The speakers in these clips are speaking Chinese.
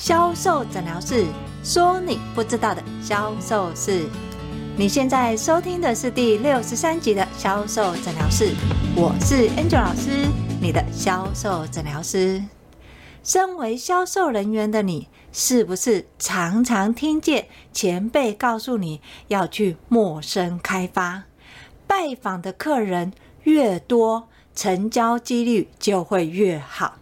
销售诊疗室说你不知道的销售事。你现在收听的是第六十三集的销售诊疗室，我是 Angel 老师，你的销售诊疗师。身为销售人员的你，是不是常常听见前辈告诉你要去陌生开发，拜访的客人越多，成交几率就会越好？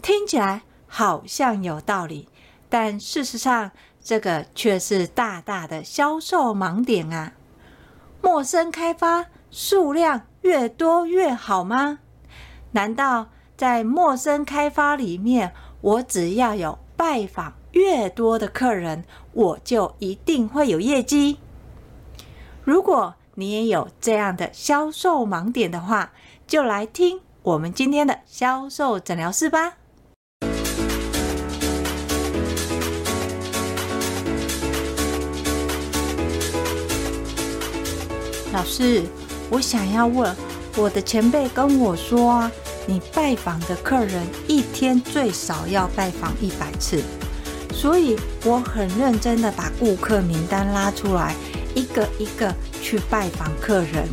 听起来好像有道理，但事实上，这个却是大大的销售盲点啊！陌生开发数量越多越好吗？难道在陌生开发里面，我只要有拜访越多的客人，我就一定会有业绩？如果你也有这样的销售盲点的话，就来听我们今天的销售诊疗室吧。老师，我想要问，我的前辈跟我说啊，你拜访的客人一天最少要拜访一百次，所以我很认真的把顾客名单拉出来，一个一个去拜访客人。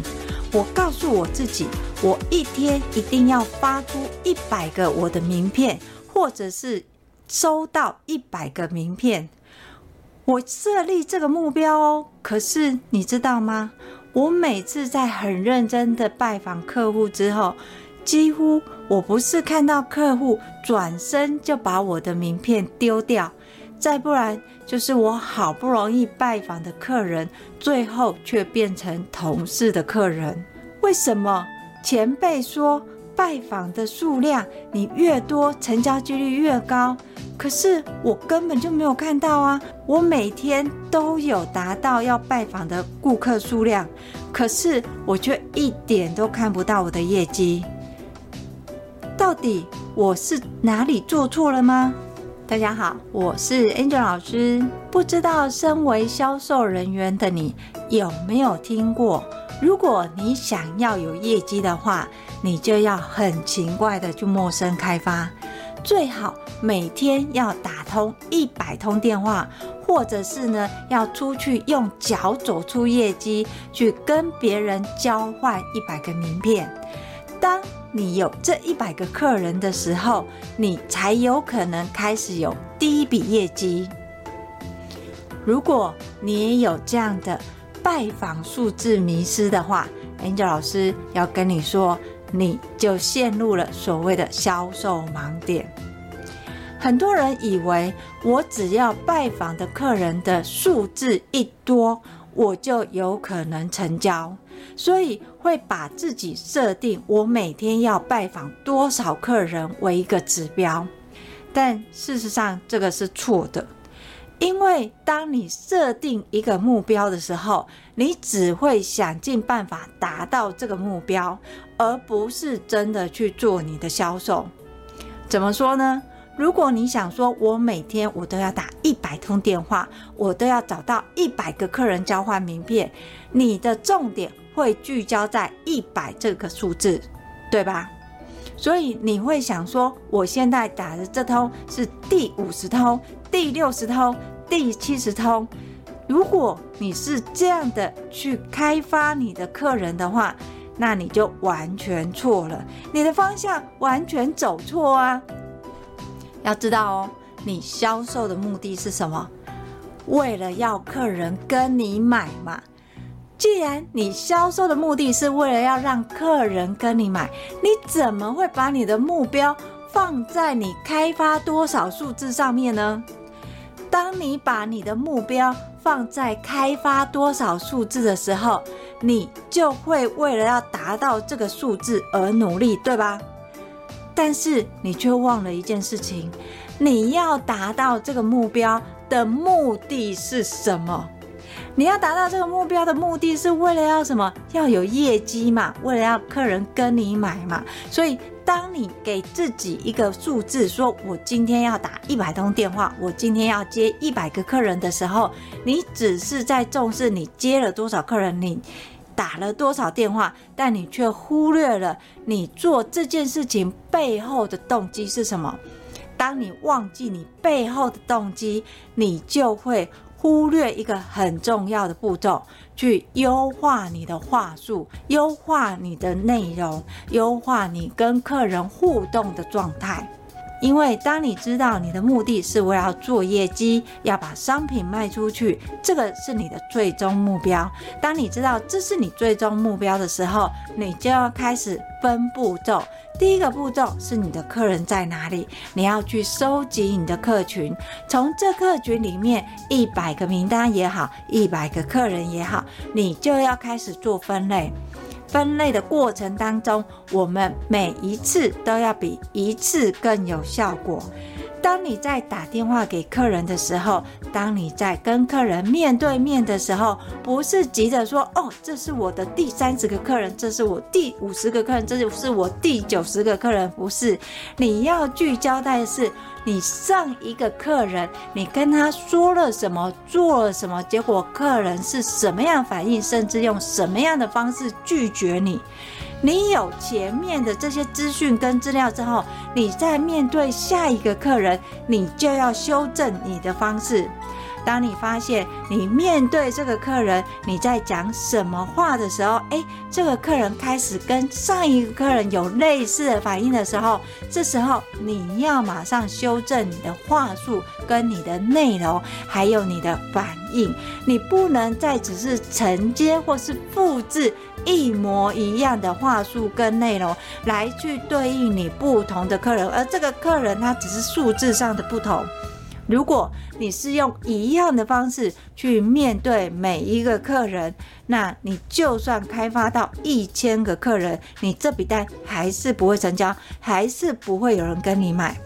我告诉我自己，我一天一定要发出一百个我的名片，或者是收到一百个名片。我设立这个目标哦，可是你知道吗？我每次在很认真的拜访客户之后，几乎我不是看到客户转身就把我的名片丢掉，再不然就是我好不容易拜访的客人，最后却变成同事的客人。为什么？前辈说拜访的数量你越多，成交几率越高。可是我根本就没有看到啊！我每天都有达到要拜访的顾客数量，可是我却一点都看不到我的业绩。到底我是哪里做错了吗？大家好，我是 Angel 老师。不知道身为销售人员的你有没有听过？如果你想要有业绩的话，你就要很勤快的去陌生开发。最好每天要打通一百通电话，或者是呢，要出去用脚走出业绩，去跟别人交换一百个名片。当你有这一百个客人的时候，你才有可能开始有第一笔业绩。如果你也有这样的拜访数字迷失的话，Angel 老师要跟你说。你就陷入了所谓的销售盲点。很多人以为我只要拜访的客人的数字一多，我就有可能成交，所以会把自己设定我每天要拜访多少客人为一个指标。但事实上，这个是错的。因为当你设定一个目标的时候，你只会想尽办法达到这个目标，而不是真的去做你的销售。怎么说呢？如果你想说，我每天我都要打一百通电话，我都要找到一百个客人交换名片，你的重点会聚焦在一百这个数字，对吧？所以你会想说，我现在打的这通是第五十通。第六十通、第七十通，如果你是这样的去开发你的客人的话，那你就完全错了，你的方向完全走错啊！要知道哦，你销售的目的是什么？为了要客人跟你买嘛。既然你销售的目的是为了要让客人跟你买，你怎么会把你的目标放在你开发多少数字上面呢？当你把你的目标放在开发多少数字的时候，你就会为了要达到这个数字而努力，对吧？但是你却忘了一件事情，你要达到这个目标的目的是什么？你要达到这个目标的目的是为了要什么？要有业绩嘛，为了要客人跟你买嘛，所以。当你给自己一个数字，说我今天要打一百通电话，我今天要接一百个客人的时候，你只是在重视你接了多少客人，你打了多少电话，但你却忽略了你做这件事情背后的动机是什么？当你忘记你背后的动机，你就会忽略一个很重要的步骤，去优化你的话术，优化你的内容，优化你跟客人互动的状态。因为当你知道你的目的是为了做业绩，要把商品卖出去，这个是你的最终目标。当你知道这是你最终目标的时候，你就要开始分步骤。第一个步骤是你的客人在哪里，你要去收集你的客群，从这客群里面一百个名单也好，一百个客人也好，你就要开始做分类。分类的过程当中，我们每一次都要比一次更有效果。当你在打电话给客人的时候，当你在跟客人面对面的时候，不是急着说：“哦，这是我的第三十个客人，这是我第五十个客人，这就是我第九十个客人。”不是，你要聚焦的是你上一个客人，你跟他说了什么，做了什么，结果客人是什么样反应，甚至用什么样的方式拒绝你。你有前面的这些资讯跟资料之后，你在面对下一个客人，你就要修正你的方式。当你发现你面对这个客人，你在讲什么话的时候，诶，这个客人开始跟上一个客人有类似的反应的时候，这时候你要马上修正你的话术、跟你的内容，还有你的反应。你不能再只是承接或是复制一模一样的话术跟内容来去对应你不同的客人，而这个客人他只是数字上的不同。如果你是用一样的方式去面对每一个客人，那你就算开发到一千个客人，你这笔单还是不会成交，还是不会有人跟你买。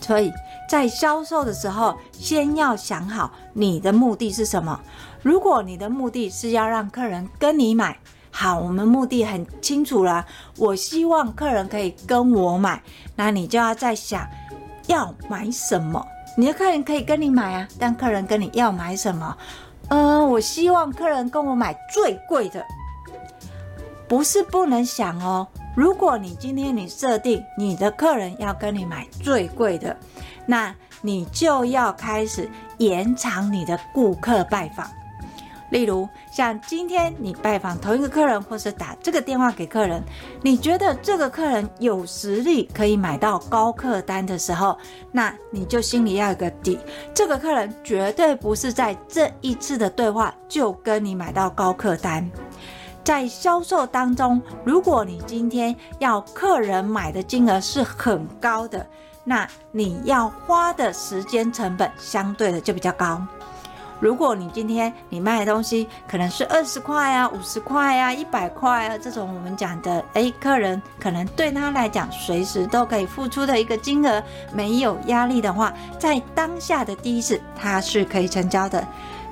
所以在销售的时候，先要想好你的目的是什么。如果你的目的是要让客人跟你买，好，我们目的很清楚了，我希望客人可以跟我买，那你就要在想要买什么。你的客人可以跟你买啊，但客人跟你要买什么？嗯、我希望客人跟我买最贵的，不是不能想哦。如果你今天你设定你的客人要跟你买最贵的，那你就要开始延长你的顾客拜访。例如，像今天你拜访同一个客人，或是打这个电话给客人，你觉得这个客人有实力可以买到高客单的时候，那你就心里要有个底，这个客人绝对不是在这一次的对话就跟你买到高客单。在销售当中，如果你今天要客人买的金额是很高的，那你要花的时间成本相对的就比较高。如果你今天你卖的东西可能是二十块啊、五十块啊、一百块啊这种我们讲的，诶，客人可能对他来讲随时都可以付出的一个金额，没有压力的话，在当下的第一次他是可以成交的。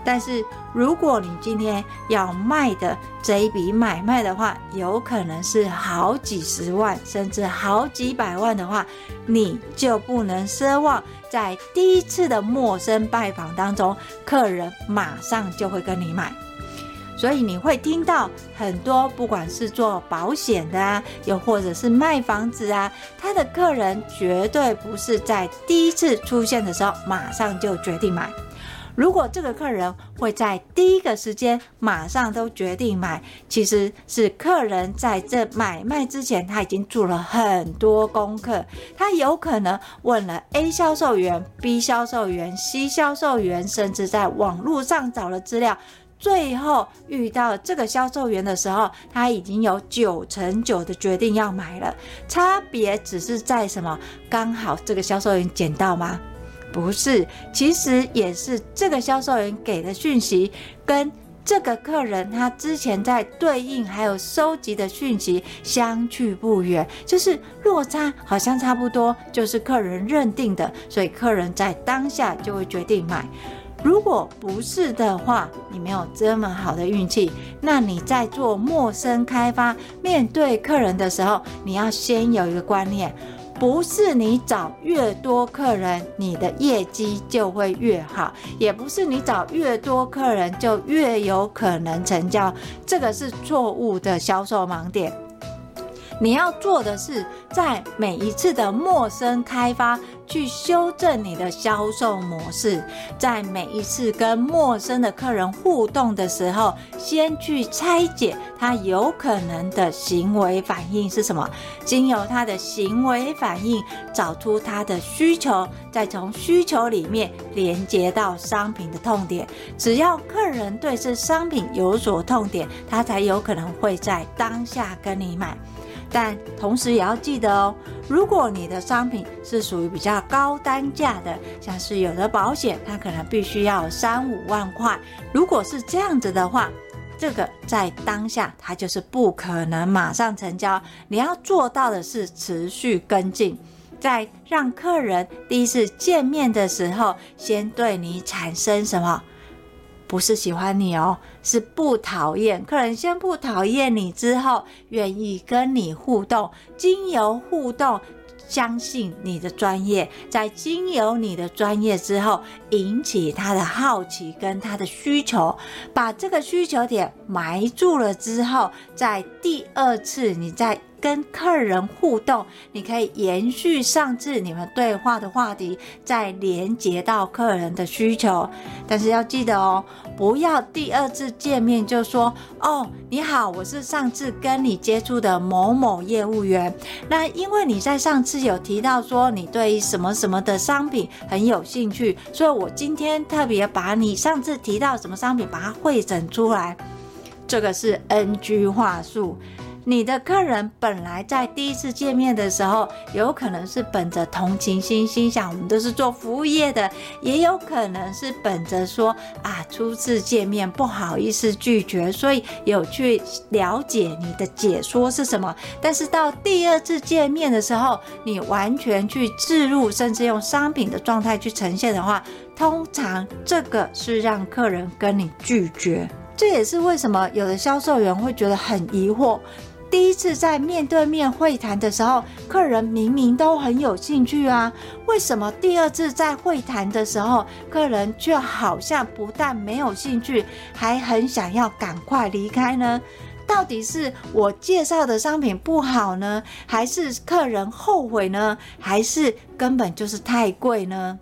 但是如果你今天要卖的这一笔买卖的话，有可能是好几十万甚至好几百万的话，你就不能奢望在第一次的陌生拜访当中，客人马上就会跟你买。所以你会听到很多，不管是做保险的啊，又或者是卖房子啊，他的客人绝对不是在第一次出现的时候马上就决定买。如果这个客人会在第一个时间马上都决定买，其实是客人在这买卖之前他已经做了很多功课，他有可能问了 A 销售员、B 销售员、C 销售员，甚至在网络上找了资料，最后遇到这个销售员的时候，他已经有九成九的决定要买了。差别只是在什么？刚好这个销售员捡到吗？不是，其实也是这个销售员给的讯息跟这个客人他之前在对应还有收集的讯息相去不远，就是落差好像差不多，就是客人认定的，所以客人在当下就会决定买。如果不是的话，你没有这么好的运气，那你在做陌生开发面对客人的时候，你要先有一个观念。不是你找越多客人，你的业绩就会越好；也不是你找越多客人就越有可能成交，这个是错误的销售盲点。你要做的是，在每一次的陌生开发去修正你的销售模式，在每一次跟陌生的客人互动的时候，先去拆解他有可能的行为反应是什么，经由他的行为反应找出他的需求，再从需求里面连接到商品的痛点。只要客人对这商品有所痛点，他才有可能会在当下跟你买。但同时也要记得哦，如果你的商品是属于比较高单价的，像是有的保险，它可能必须要三五万块。如果是这样子的话，这个在当下它就是不可能马上成交。你要做到的是持续跟进，在让客人第一次见面的时候，先对你产生什么？不是喜欢你哦，是不讨厌。客人先不讨厌你之后，愿意跟你互动，经由互动，相信你的专业，在经由你的专业之后，引起他的好奇跟他的需求，把这个需求点埋住了之后，在第二次你再跟客人互动，你可以延续上次你们对话的话题，再连接到客人的需求。但是要记得哦，不要第二次见面就说：“哦，你好，我是上次跟你接触的某某业务员。”那因为你在上次有提到说你对什么什么的商品很有兴趣，所以我今天特别把你上次提到什么商品把它汇整出来。这个是 NG 话术。你的客人本来在第一次见面的时候，有可能是本着同情心，心想我们都是做服务业的，也有可能是本着说啊，初次见面不好意思拒绝，所以有去了解你的解说是什么。但是到第二次见面的时候，你完全去置入，甚至用商品的状态去呈现的话，通常这个是让客人跟你拒绝。这也是为什么有的销售员会觉得很疑惑。第一次在面对面会谈的时候，客人明明都很有兴趣啊，为什么第二次在会谈的时候，客人却好像不但没有兴趣，还很想要赶快离开呢？到底是我介绍的商品不好呢，还是客人后悔呢，还是根本就是太贵呢？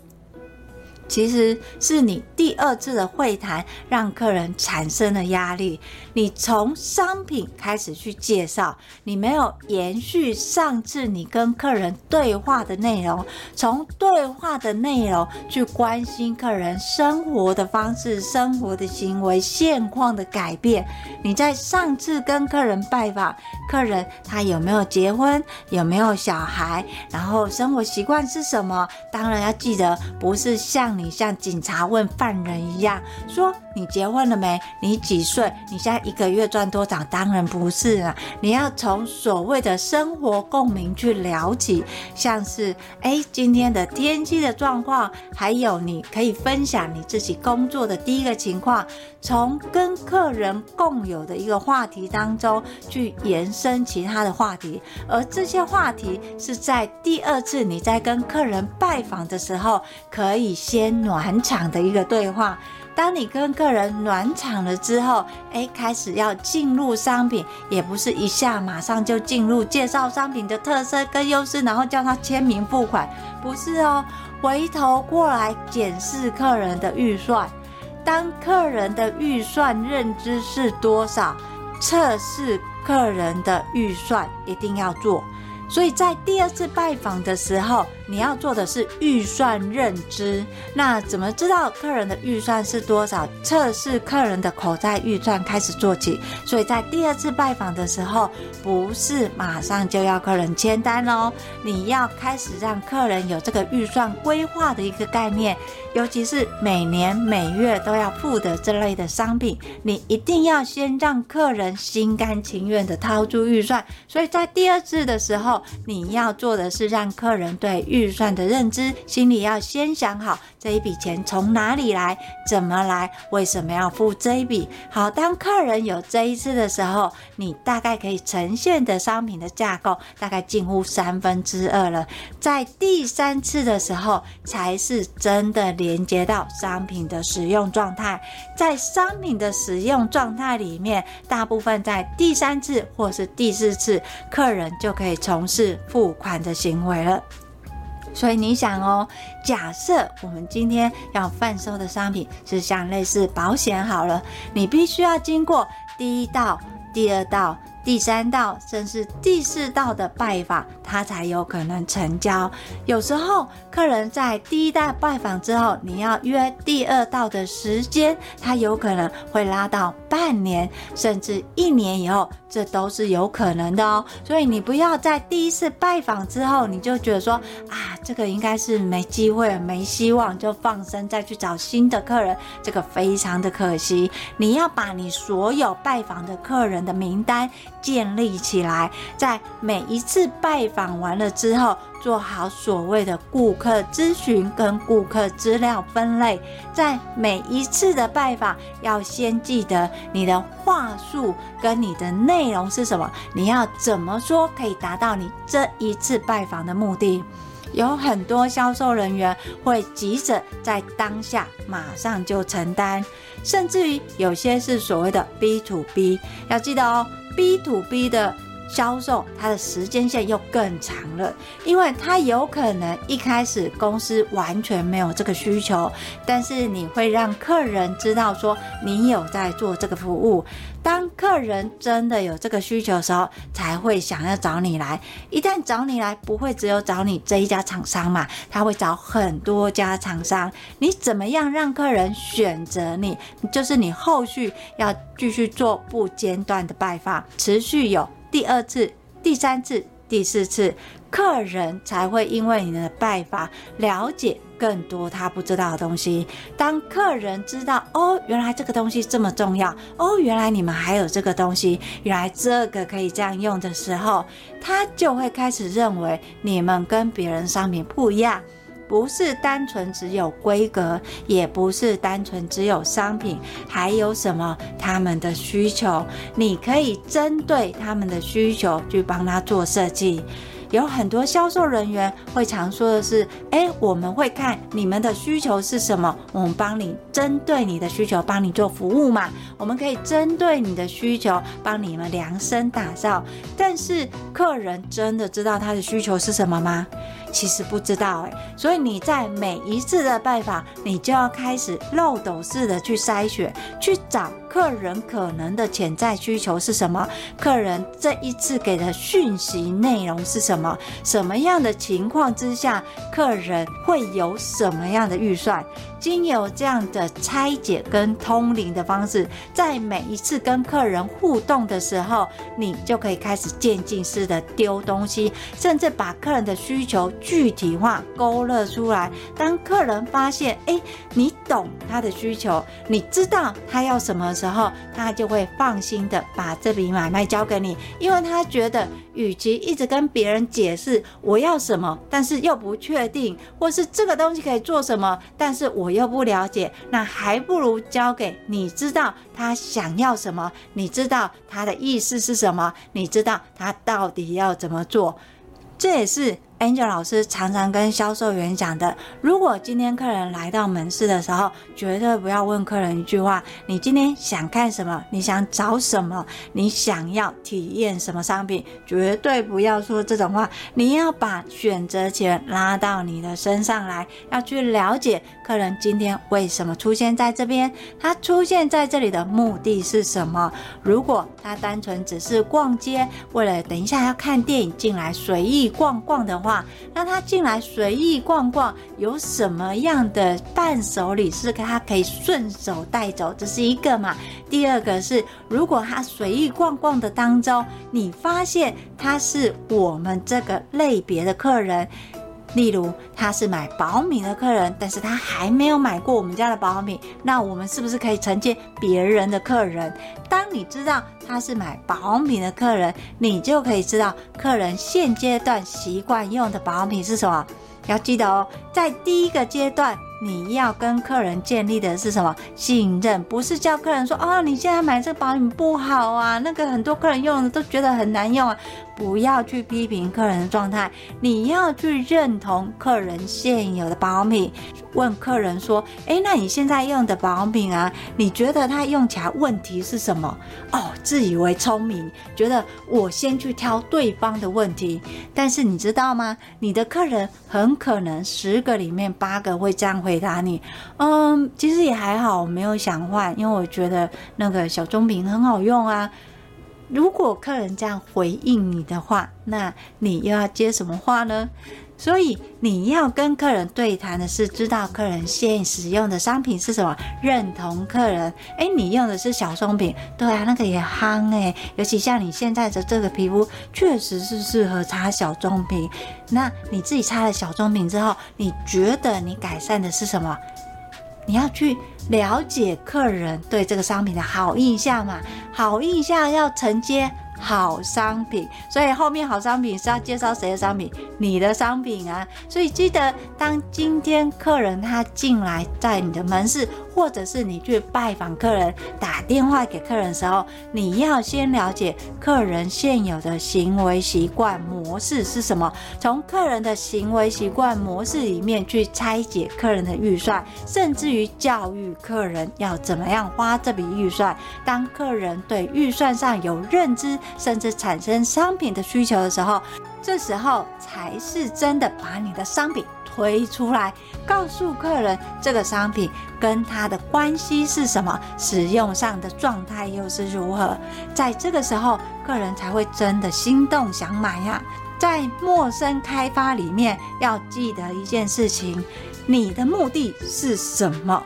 其实是你第二次的会谈让客人产生了压力。你从商品开始去介绍，你没有延续上次你跟客人对话的内容，从对话的内容去关心客人生活的方式、生活的行为、现况的改变。你在上次跟客人拜访，客人他有没有结婚，有没有小孩，然后生活习惯是什么？当然要记得，不是像。你像警察问犯人一样，说你结婚了没？你几岁？你现在一个月赚多少？当然不是啊！你要从所谓的生活共鸣去聊起，像是诶，今天的天气的状况，还有你可以分享你自己工作的第一个情况，从跟客人共有的一个话题当中去延伸其他的话题，而这些话题是在第二次你在跟客人拜访的时候可以先。暖场的一个对话，当你跟客人暖场了之后，诶，开始要进入商品，也不是一下马上就进入介绍商品的特色跟优势，然后叫他签名付款，不是哦，回头过来检视客人的预算，当客人的预算认知是多少，测试客人的预算一定要做。所以在第二次拜访的时候，你要做的是预算认知。那怎么知道客人的预算是多少？测试客人的口袋预算开始做起。所以在第二次拜访的时候，不是马上就要客人签单哦，你要开始让客人有这个预算规划的一个概念。尤其是每年每月都要付的这类的商品，你一定要先让客人心甘情愿的掏出预算。所以在第二次的时候，你要做的是让客人对预算的认知，心里要先想好这一笔钱从哪里来，怎么来，为什么要付这一笔。好，当客人有这一次的时候，你大概可以呈现的商品的架构大概近乎三分之二了。在第三次的时候，才是真的连接到商品的使用状态。在商品的使用状态里面，大部分在第三次或是第四次，客人就可以从事付款的行为了。所以你想哦，假设我们今天要贩售的商品是像类似保险好了，你必须要经过第一道、第二道。第三道甚至第四道的拜访，他才有可能成交。有时候客人在第一道拜访之后，你要约第二道的时间，他有可能会拉到半年甚至一年以后，这都是有可能的哦。所以你不要在第一次拜访之后，你就觉得说啊，这个应该是没机会、没希望，就放生再去找新的客人，这个非常的可惜。你要把你所有拜访的客人的名单。建立起来，在每一次拜访完了之后，做好所谓的顾客咨询跟顾客资料分类。在每一次的拜访，要先记得你的话术跟你的内容是什么，你要怎么说可以达到你这一次拜访的目的。有很多销售人员会急着在当下马上就承担，甚至于有些是所谓的 B to B，要记得哦。B to B 的销售，它的时间线又更长了，因为它有可能一开始公司完全没有这个需求，但是你会让客人知道说你有在做这个服务。当客人真的有这个需求的时候，才会想要找你来。一旦找你来，不会只有找你这一家厂商嘛，他会找很多家厂商。你怎么样让客人选择你？就是你后续要继续做不间断的拜访，持续有。第二次、第三次、第四次，客人才会因为你的拜访了解更多他不知道的东西。当客人知道哦，原来这个东西这么重要，哦，原来你们还有这个东西，原来这个可以这样用的时候，他就会开始认为你们跟别人商品不一样。不是单纯只有规格，也不是单纯只有商品，还有什么他们的需求？你可以针对他们的需求去帮他做设计。有很多销售人员会常说的是：“诶，我们会看你们的需求是什么，我们帮你针对你的需求帮你做服务嘛。我们可以针对你的需求帮你们量身打造。但是客人真的知道他的需求是什么吗？”其实不知道哎，所以你在每一次的拜访，你就要开始漏斗式的去筛选，去找客人可能的潜在需求是什么，客人这一次给的讯息内容是什么，什么样的情况之下，客人会有什么样的预算。经由这样的拆解跟通灵的方式，在每一次跟客人互动的时候，你就可以开始渐进式的丢东西，甚至把客人的需求具体化勾勒出来。当客人发现，哎，你懂他的需求，你知道他要什么时候，他就会放心的把这笔买卖交给你，因为他觉得。与其一直跟别人解释我要什么，但是又不确定，或是这个东西可以做什么，但是我又不了解，那还不如交给你知道他想要什么，你知道他的意思是什么，你知道他到底要怎么做，这也是。Angel 老师常常跟销售员讲的：如果今天客人来到门市的时候，绝对不要问客人一句话：“你今天想看什么？你想找什么？你想要体验什么商品？”绝对不要说这种话。你要把选择权拉到你的身上来，要去了解客人今天为什么出现在这边，他出现在这里的目的是什么。如果他单纯只是逛街，为了等一下要看电影进来随意逛逛的话，让他进来随意逛逛，有什么样的伴手礼是他可以顺手带走？这是一个嘛。第二个是，如果他随意逛逛的当中，你发现他是我们这个类别的客人，例如他是买保养品的客人，但是他还没有买过我们家的保养品，那我们是不是可以承接别人的客人？当你知道他是买保养品的客人，你就可以知道客人现阶段习惯用的保养品是什么。要记得哦，在第一个阶段，你要跟客人建立的是什么信任？不是叫客人说哦，你现在买这个保养不好啊，那个很多客人用的都觉得很难用啊。不要去批评客人的状态，你要去认同客人现有的保养品。问客人说：“诶，那你现在用的保养品啊，你觉得它用起来问题是什么？”哦，自以为聪明，觉得我先去挑对方的问题。但是你知道吗？你的客人很可能十个里面八个会这样回回答你：“嗯，其实也还好，我没有想换，因为我觉得那个小棕瓶很好用啊。”如果客人这样回应你的话，那你又要接什么话呢？所以你要跟客人对谈的是，知道客人现使用的商品是什么，认同客人。哎，你用的是小棕瓶，对啊，那个也夯哎。尤其像你现在的这个皮肤，确实是适合擦小棕瓶。那你自己擦了小棕瓶之后，你觉得你改善的是什么？你要去了解客人对这个商品的好印象嘛？好印象要承接好商品，所以后面好商品是要介绍谁的商品？你的商品啊！所以记得，当今天客人他进来在你的门市，或者是你去拜访客人，打电话给客人的时候，你要先了解客人现有的行为习惯模式是什么，从客人的行为习惯模式里面去拆解客人的预算，甚至于教育客人要怎么样花这笔预算。当客人对预算上有认知，甚至产生商品的需求的时候，这时候才是真的把你的商品推出来，告诉客人这个商品跟他的关系是什么，使用上的状态又是如何。在这个时候，客人才会真的心动想买呀。在陌生开发里面，要记得一件事情：你的目的是什么？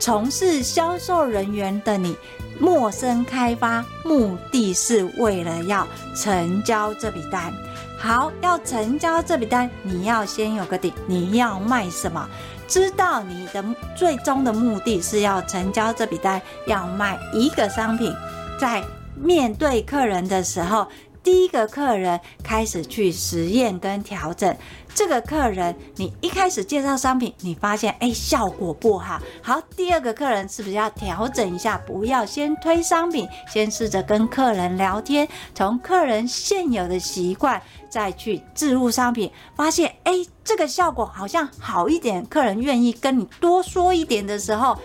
从事销售人员的你。陌生开发目的是为了要成交这笔单。好，要成交这笔单，你要先有个底，你要卖什么？知道你的最终的目的是要成交这笔单，要卖一个商品。在面对客人的时候，第一个客人开始去实验跟调整。这个客人，你一开始介绍商品，你发现哎效果不好，好，第二个客人是不是要调整一下？不要先推商品，先试着跟客人聊天，从客人现有的习惯再去置入商品，发现哎这个效果好像好一点，客人愿意跟你多说一点的时候，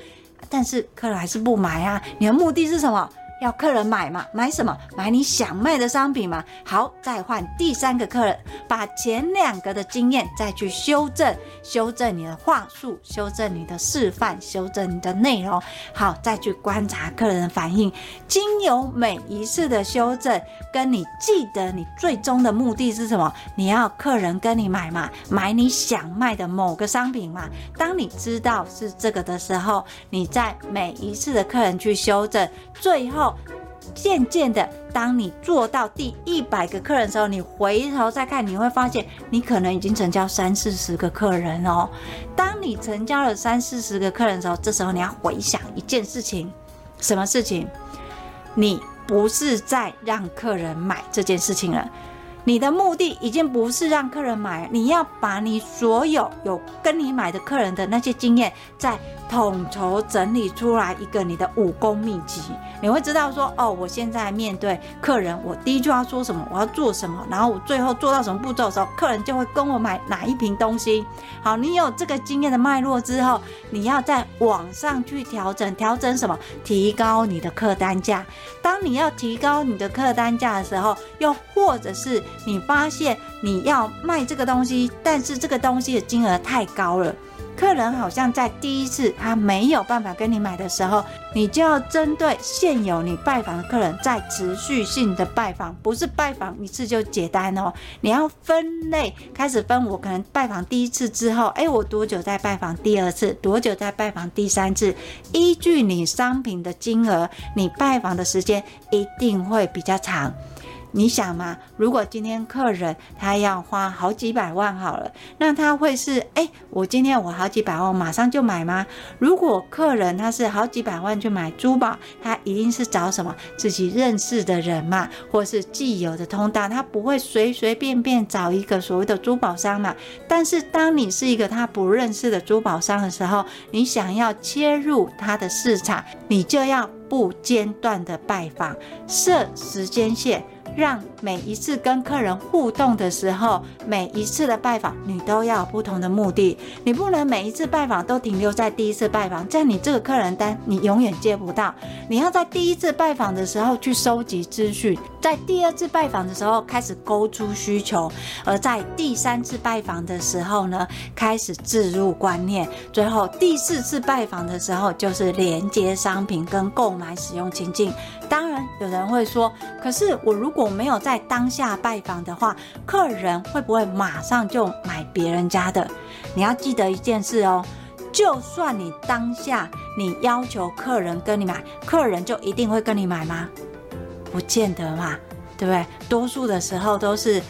但是客人还是不买啊，你的目的是什么？要客人买嘛？买什么？买你想卖的商品嘛？好，再换第三个客人，把前两个的经验再去修正，修正你的话术，修正你的示范，修正你的内容。好，再去观察客人的反应。经由每一次的修正，跟你记得你最终的目的是什么？你要客人跟你买嘛？买你想卖的某个商品嘛？当你知道是这个的时候，你在每一次的客人去修正，最后。渐渐的，当你做到第一百个客人的时候，你回头再看，你会发现你可能已经成交三四十个客人哦。当你成交了三四十个客人的时候，这时候你要回想一件事情，什么事情？你不是在让客人买这件事情了。你的目的已经不是让客人买，你要把你所有有跟你买的客人的那些经验，再统筹整理出来一个你的武功秘籍。你会知道说，哦，我现在面对客人，我第一句话说什么，我要做什么，然后我最后做到什么步骤的时候，客人就会跟我买哪一瓶东西。好，你有这个经验的脉络之后，你要再往上去调整，调整什么？提高你的客单价。当你要提高你的客单价的时候，又或者是你发现你要卖这个东西，但是这个东西的金额太高了。客人好像在第一次他没有办法跟你买的时候，你就要针对现有你拜访的客人，再持续性的拜访，不是拜访一次就结单哦。你要分类，开始分。我可能拜访第一次之后，哎，我多久再拜访第二次？多久再拜访第三次？依据你商品的金额，你拜访的时间一定会比较长。你想嘛，如果今天客人他要花好几百万好了，那他会是哎、我今天我好几百万，马上就买吗？如果客人他是好几百万去买珠宝，他一定是找什么自己认识的人嘛，或是既有的通道，他不会随随便便找一个所谓的珠宝商嘛。但是当你是一个他不认识的珠宝商的时候，你想要切入他的市场，你就要不间断的拜访，设时间线。让每一次跟客人互动的时候，每一次的拜访，你都要有不同的目的。你不能每一次拜访都停留在第一次拜访，这样你这个客人单你永远接不到。你要在第一次拜访的时候去收集资讯，在第二次拜访的时候开始勾出需求，而在第三次拜访的时候呢，开始置入观念，最后第四次拜访的时候就是连接商品跟购买使用情境。当然，有人会说，可是我如果没有在当下拜访的话，客人会不会马上就买别人家的？你要记得一件事哦，就算你当下你要求客人跟你买，客人就一定会跟你买吗？不见得嘛，对不对？多数的时候都是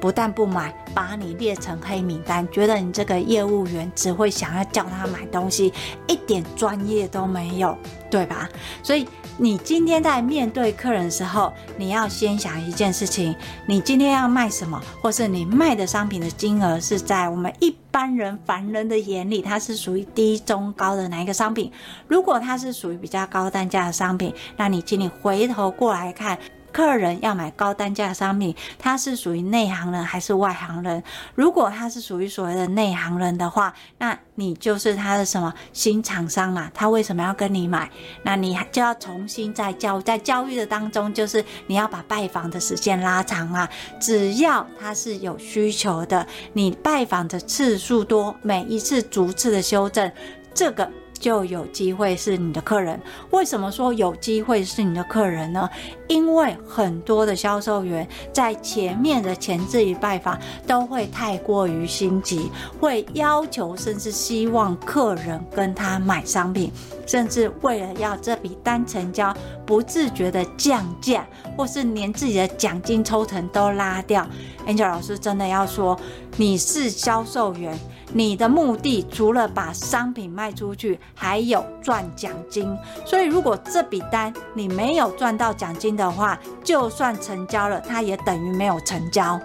不但不买，把你列成黑名单，觉得你这个业务员只会想要叫他买东西，一点专业都没有，对吧？所以。你今天在面对客人的时候，你要先想一件事情：你今天要卖什么，或是你卖的商品的金额是在我们一般人凡人的眼里，它是属于低、中、高的哪一个商品？如果它是属于比较高单价的商品，那你请你回头过来看。客人要买高单价商品，他是属于内行人还是外行人？如果他是属于所谓的内行人的话，那你就是他的什么新厂商嘛？他为什么要跟你买？那你就要重新再教，在教育的当中，就是你要把拜访的时间拉长嘛。只要他是有需求的，你拜访的次数多，每一次逐次的修正，这个。就有机会是你的客人。为什么说有机会是你的客人呢？因为很多的销售员在前面的前置与拜访都会太过于心急，会要求甚至希望客人跟他买商品，甚至为了要这笔单成交，不自觉的降价，或是连自己的奖金抽成都拉掉。Angel 老师真的要说，你是销售员。你的目的除了把商品卖出去，还有赚奖金。所以，如果这笔单你没有赚到奖金的话，就算成交了，它也等于没有成交。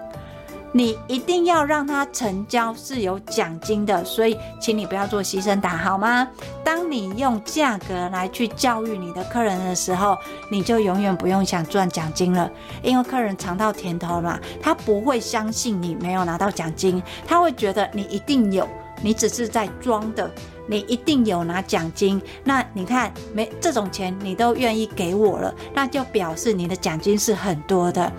你一定要让他成交是有奖金的，所以请你不要做牺牲打，好吗？当你用价格来去教育你的客人的时候，你就永远不用想赚奖金了，因为客人尝到甜头了嘛，他不会相信你没有拿到奖金，他会觉得你一定有，你只是在装的，你一定有拿奖金。那你看，没这种钱你都愿意给我了，那就表示你的奖金是很多的。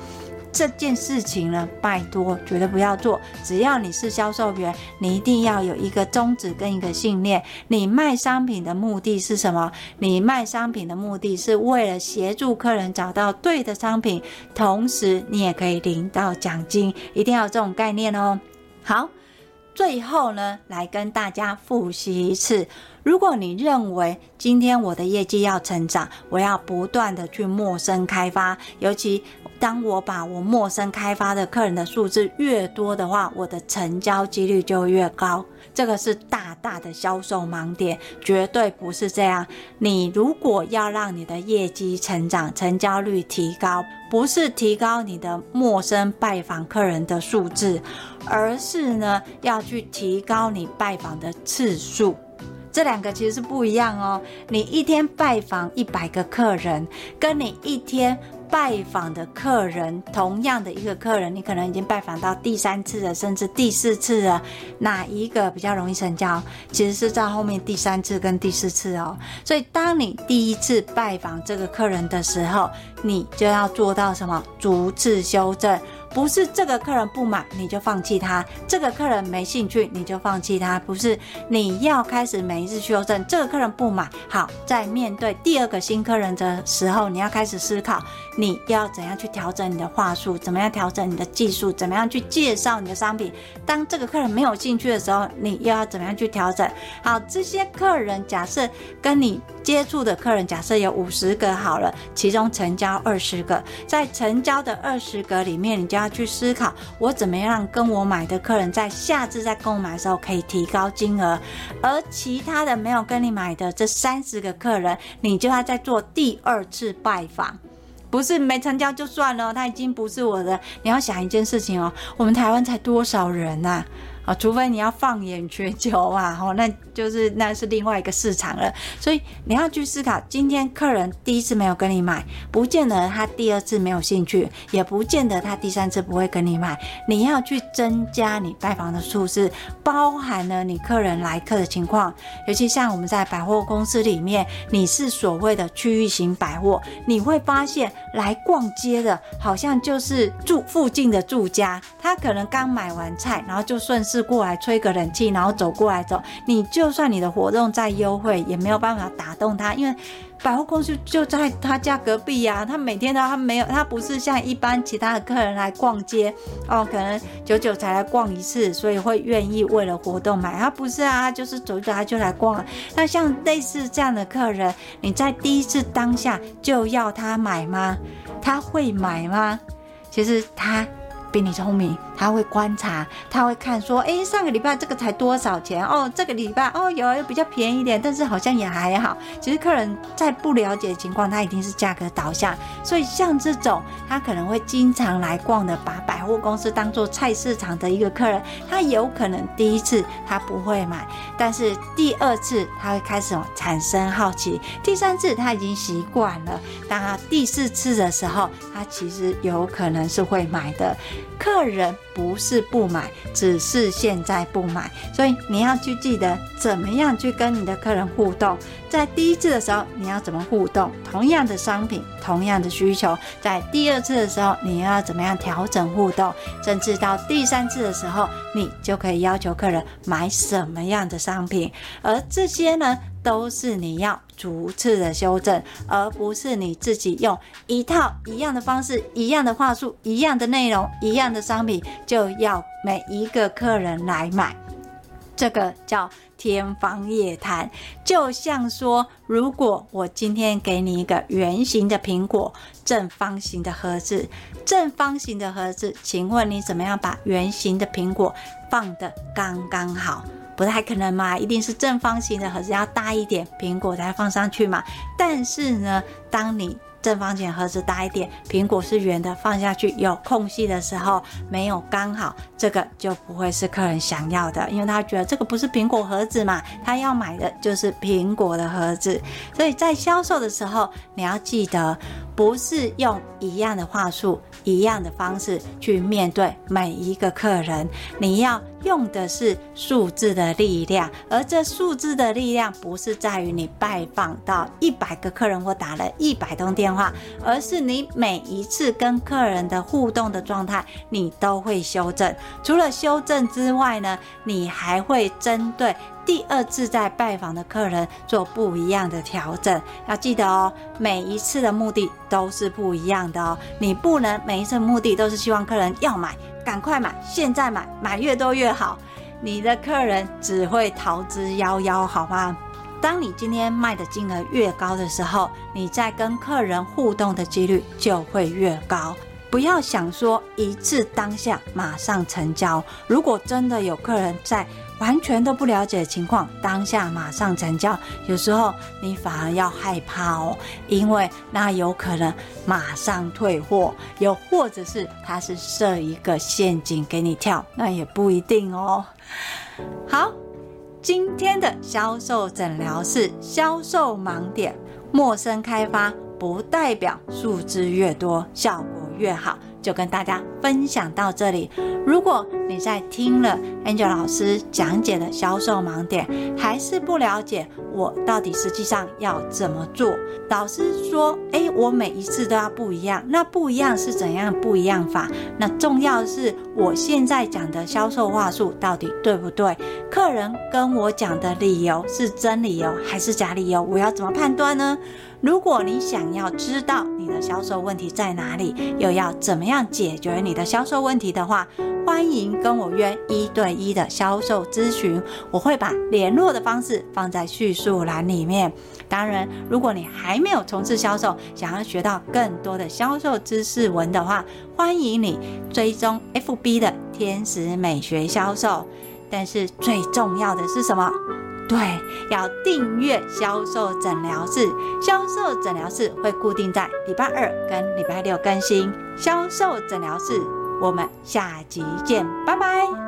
这件事情呢，拜托绝对不要做。只要你是销售员，你一定要有一个宗旨跟一个信念。你卖商品的目的是什么？你卖商品的目的是为了协助客人找到对的商品，同时你也可以领到奖金。一定要有这种概念哦。好，最后呢，来跟大家复习一次。如果你认为今天我的业绩要成长，我要不断的去陌生开发，尤其当我把我陌生开发的客人的数字越多的话，我的成交几率就越高。这个是大大的销售盲点，绝对不是这样。你如果要让你的业绩成长，成交率提高，不是提高你的陌生拜访客人的数字，而是呢要去提高你拜访的次数。这两个其实是不一样哦。你一天拜访一百个客人，跟你一天拜访的客人，同样的一个客人，你可能已经拜访到第三次了，甚至第四次了，哪一个比较容易成交？其实是在后面第三次跟第四次哦。所以，当你第一次拜访这个客人的时候，你就要做到什么？逐次修正。不是这个客人不买你就放弃他，这个客人没兴趣你就放弃他，不是，你要开始每一次修正。这个客人不买，好，在面对第二个新客人的时候，你要开始思考，你要怎样去调整你的话术，怎么样调整你的技术，怎么样去介绍你的商品。当这个客人没有兴趣的时候，你又要怎么样去调整？好，这些客人假设跟你接触的客人假设有五十个好了，其中成交二十个，在成交的二十个里面，你就要去思考，我怎么样跟我买的客人在下次再购买的时候可以提高金额，而其他的没有跟你买的这三十个客人，你就要再做第二次拜访，不是没成交就算了，他已经不是我的。你要想一件事情哦，我们台湾才多少人呐？啊，除非你要放眼全球啊，哦，那就是那是另外一个市场了。所以你要去思考，今天客人第一次没有跟你买，不见得他第二次没有兴趣，也不见得他第三次不会跟你买。你要去增加你拜访的数字，包含了你客人来客的情况。尤其像我们在百货公司里面，你是所谓的区域型百货，你会发现来逛街的，好像就是住附近的住家，他可能刚买完菜，然后就顺势。过来吹个冷气，然后走过来走，你就算你的活动再优惠，也没有办法打动他，因为百货公司就在他家隔壁呀、他每天都他没有，他不是像一般其他的客人来逛街哦，可能久久才来逛一次，所以会愿意为了活动买。他不是啊，就是走走他就来逛。那像类似这样的客人，你在第一次当下就要他买吗？他会买吗？其实他。比你聪明，他会观察，他会看说，诶，上个礼拜这个才多少钱哦？这个礼拜哦，有有比较便宜一点，但是好像也还好。其实客人在不了解情况，他一定是价格导向。所以像这种，他可能会经常来逛的，把百货公司当做菜市场的一个客人，他有可能第一次他不会买，但是第二次他会开始产生好奇，第三次他已经习惯了，当他第四次的时候，他其实有可能是会买的。客人不是不买，只是现在不买，所以你要去记得怎么样去跟你的客人互动。在第一次的时候，你要怎么互动？同样的商品，同样的需求，在第二次的时候，你要怎么样调整互动？甚至到第三次的时候，你就可以要求客人买什么样的商品。而这些呢，都是你要逐次的修正，而不是你自己用一套一样的方式、一样的话术、一样的内容、一样的商品，就要每一个客人来买。这个叫天方夜谭。就像说，如果我今天给你一个圆形的苹果，正方形的盒子，正方形的盒子，请问你怎么样把圆形的苹果放得刚刚好？不太可能嘛，一定是正方形的盒子要大一点，苹果才放上去嘛。但是呢，当你正方形盒子大一点，苹果是圆的，放下去有空隙的时候，没有刚好，这个就不会是客人想要的，因为他觉得这个不是苹果盒子嘛，他要买的就是苹果的盒子。所以在销售的时候，你要记得，不是用一样的话术、一样的方式去面对每一个客人，你要用的是数字的力量，而这数字的力量不是在于你拜访到一百个客人或打了一百通电话，而是你每一次跟客人的互动的状态，你都会修正。除了修正之外呢，你还会针对。第二次在拜访的客人做不一样的调整，要记得哦，每一次的目的都是不一样的哦。你不能每一次目的都是希望客人要买，赶快买，现在买，买越多越好。你的客人只会逃之夭夭，好吗？当你今天卖的金额越高的时候，你在跟客人互动的几率就会越高。不要想说一次当下马上成交。如果真的有客人在完全都不了解情况，当下马上成交，有时候你反而要害怕哦，因为那有可能马上退货，又或者是他是设一个陷阱给你跳，那也不一定哦。好，今天的销售诊疗是销售盲点：陌生开发不代表数字越多效果越好，就跟大家分享到这里。如果你在听了 Angel 老师讲解的销售盲点，还是不了解我到底实际上要怎么做，老师说，诶，我每一次都要不一样，那不一样是怎样不一样法？那重要的是我现在讲的销售话术到底对不对？客人跟我讲的理由是真理由还是假理由？我要怎么判断呢？如果你想要知道你的销售问题在哪里，又要怎么样解决你的销售问题的话，欢迎跟我约一对一的销售咨询。我会把联络的方式放在叙述栏里面。当然，如果你还没有从事销售，想要学到更多的销售知识文的话，欢迎你追踪 FB 的天使美学销售。但是最重要的是什么？对，要订阅销售诊疗室。销售诊疗室会固定在礼拜二跟礼拜六更新。销售诊疗室，我们下集见，拜拜。